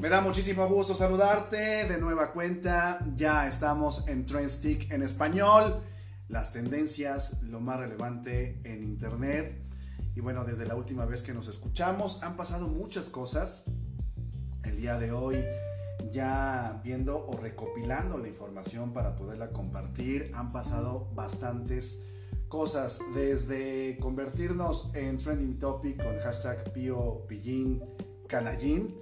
Me da muchísimo gusto saludarte de nueva cuenta. Ya estamos en Trendstick en español. Las tendencias, lo más relevante en internet. Y bueno, desde la última vez que nos escuchamos han pasado muchas cosas. El día de hoy ya viendo o recopilando la información para poderla compartir, han pasado bastantes cosas, desde convertirnos en trending topic con hashtag Canallín,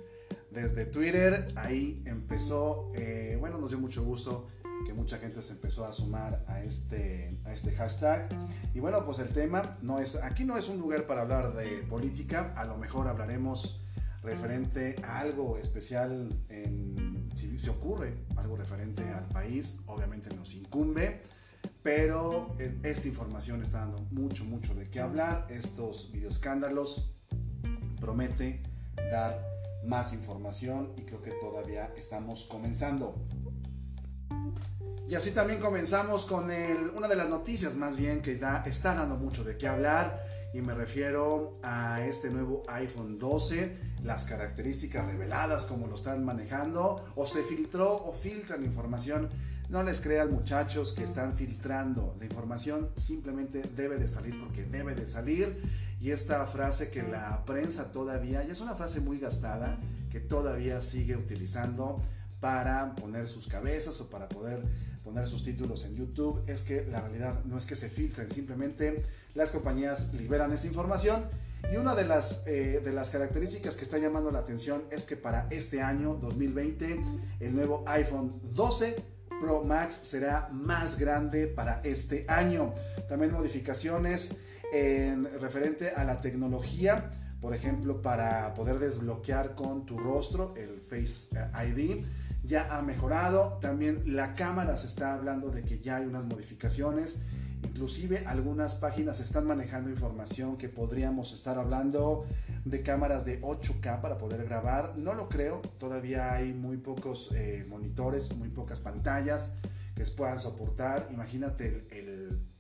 desde Twitter, ahí empezó, eh, bueno, nos dio mucho gusto que mucha gente se empezó a sumar a este, a este hashtag. Y bueno, pues el tema no es, aquí no es un lugar para hablar de política, a lo mejor hablaremos referente a algo especial si se ocurre algo referente al país, obviamente nos incumbe, pero eh, esta información está dando mucho, mucho de qué hablar. Estos videoescándalos promete dar más información y creo que todavía estamos comenzando. Y así también comenzamos con una de las noticias más bien que da, está dando mucho de qué hablar y me refiero a este nuevo iPhone 12, las características reveladas, como lo están manejando, o se filtró o filtran información. No les crean muchachos que están filtrando. La información simplemente debe de salir porque debe de salir. Y esta frase que la prensa todavía, es una frase muy gastada, que todavía sigue utilizando para poner sus cabezas o para poder poner sus títulos en YouTube, es que la realidad no es que se filtren, simplemente las compañías liberan esa información y una de las, eh, de las características que está llamando la atención es que para este año 2020 el nuevo iPhone 12 Pro Max será más grande para este año. También modificaciones en referente a la tecnología, por ejemplo, para poder desbloquear con tu rostro el Face eh, ID ya ha mejorado. También la cámara se está hablando de que ya hay unas modificaciones. Inclusive algunas páginas están manejando información que podríamos estar hablando de cámaras de 8K para poder grabar. No lo creo, todavía hay muy pocos eh, monitores, muy pocas pantallas que puedan soportar. Imagínate el,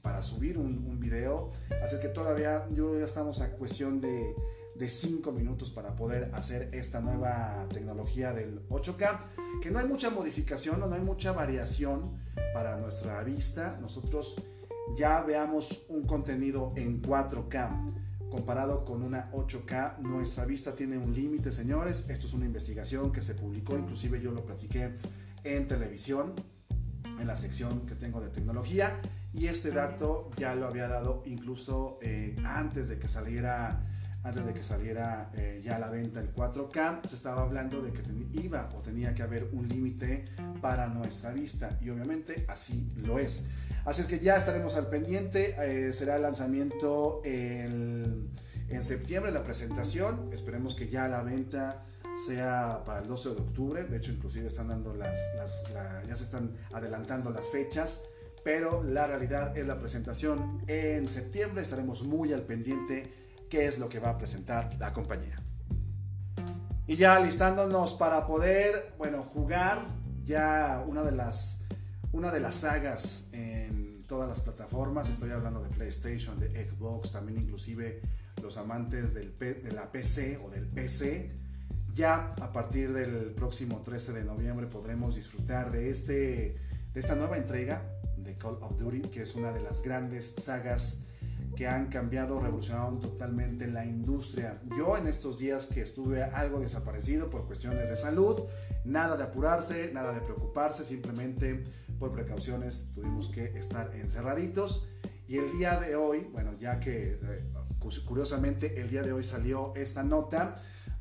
para subir un, un, video. Así que todavía yo ya estamos a cuestión de, de 5 minutos para poder hacer esta nueva tecnología del 8K. Que no hay mucha modificación o no hay mucha variación para nuestra vista. Nosotros ya veamos un contenido en 4K comparado con una 8K, nuestra vista tiene un límite, señores. Esto es una investigación que se publicó, inclusive yo lo platiqué en televisión, en la sección que tengo de tecnología. Y este dato ya lo había dado incluso eh, antes de que saliera antes de que saliera eh, ya a la venta el 4K, se estaba hablando de que iba o tenía que haber un límite para nuestra vista y obviamente así lo es. Así es que ya estaremos al pendiente. Eh, será el lanzamiento en septiembre, la presentación. Esperemos que ya la venta sea para el 12 de octubre. De hecho, inclusive están dando las, ya se están adelantando las fechas. Pero la realidad es la presentación en septiembre. Estaremos muy al pendiente qué es lo que va a presentar la compañía. Y ya listándonos para poder, bueno, jugar ya una de las, una de las sagas en todas las plataformas. Estoy hablando de PlayStation, de Xbox, también inclusive los amantes de la PC o del PC. Ya a partir del próximo 13 de noviembre podremos disfrutar de, este, de esta nueva entrega de Call of Duty, que es una de las grandes sagas que han cambiado, revolucionado totalmente la industria. Yo en estos días que estuve algo desaparecido por cuestiones de salud, nada de apurarse, nada de preocuparse, simplemente por precauciones tuvimos que estar encerraditos. Y el día de hoy, bueno, ya que eh, curiosamente el día de hoy salió esta nota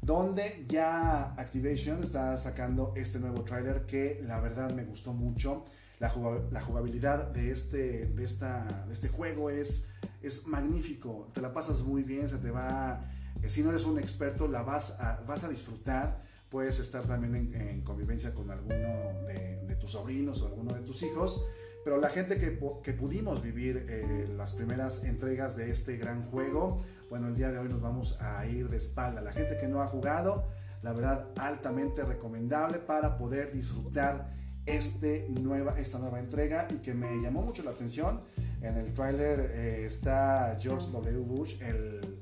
donde ya Activation está sacando este nuevo tráiler que la verdad me gustó mucho. La, jugabilidad de este, de, esta, de este juego es es magnífico, te la pasas muy bien, se te va, eh, si no eres un experto, la vas a, vas a disfrutar, puedes estar también en, convivencia con alguno de, tus sobrinos o alguno de tus hijos, pero la gente que, que pudimos vivir eh, las primeras entregas de este gran juego, bueno, el día de hoy nos vamos a ir de espalda. La gente que no ha jugado, la verdad, altamente recomendable para poder disfrutar este nueva, esta nueva entrega y que me llamó mucho la atención. En el tráiler eh, está George W. Bush, el,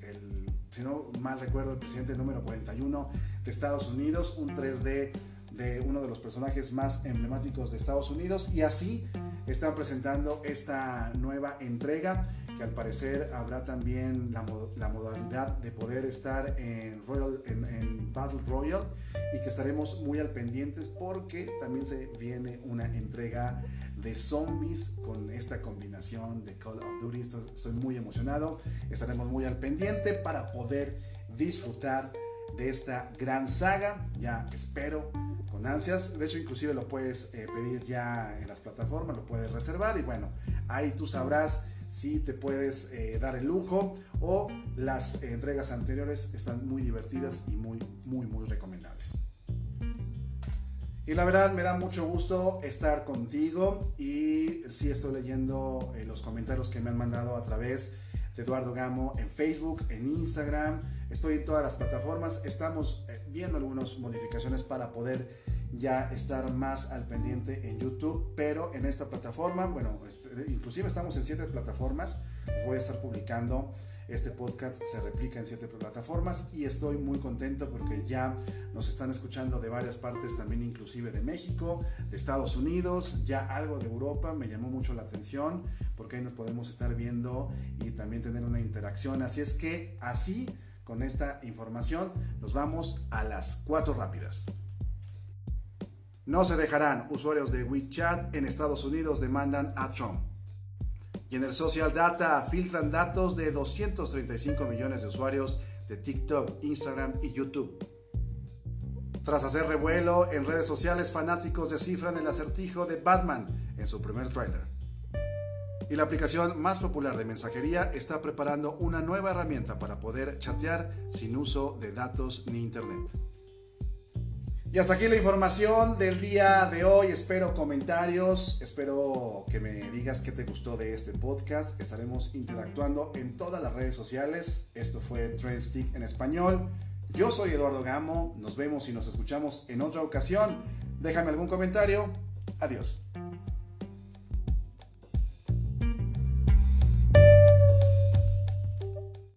si no mal recuerdo, el presidente número 41 de Estados Unidos, un 3D de uno de los personajes más emblemáticos de Estados Unidos y así están presentando esta nueva entrega que al parecer habrá también la, modalidad de poder estar en, Royal, en, Battle Royale y que estaremos muy al pendientes porque también se viene una entrega de zombies con esta combinación de Call of Duty. Estoy muy emocionado, estaremos muy al pendiente para poder disfrutar de esta gran saga. Ya espero con ansias. De hecho, inclusive lo puedes eh, pedir ya en las plataformas, lo puedes reservar y bueno, ahí tú sabrás si te puedes eh, dar el lujo o las entregas anteriores están muy divertidas y muy, muy, muy recomendables. Y la verdad me da mucho gusto estar contigo y sí estoy leyendo eh, los comentarios que me han mandado a través de Eduardo Gamo en Facebook, en Instagram, estoy en todas las plataformas, estamos eh, viendo algunas modificaciones para poder ya estar más al pendiente en YouTube, pero en esta plataforma, bueno, este, inclusive estamos en siete plataformas, les voy a estar publicando. Este podcast se replica en siete plataformas y estoy muy contento porque ya nos están escuchando de varias partes, también inclusive de México, de Estados Unidos, ya algo de Europa, me llamó mucho la atención porque ahí nos podemos estar viendo y también tener una interacción. Así es que así, con esta información, nos vamos a las cuatro rápidas. No se dejarán. Usuarios de WeChat en Estados Unidos demandan a Trump. Y en el Social Data filtran datos de 235 millones de usuarios de TikTok, Instagram y YouTube. Tras hacer revuelo en redes sociales, fanáticos descifran el acertijo de Batman en su primer tráiler. Y la aplicación más popular de mensajería está preparando una nueva herramienta para poder chatear sin uso de datos ni internet. Y hasta aquí la información del día de hoy. Espero comentarios, espero que me digas qué te gustó de este podcast. Estaremos interactuando en todas las redes sociales. Esto fue Trendstick en español. Yo soy Eduardo Gamo. Nos vemos y nos escuchamos en otra ocasión. Déjame algún comentario. Adiós.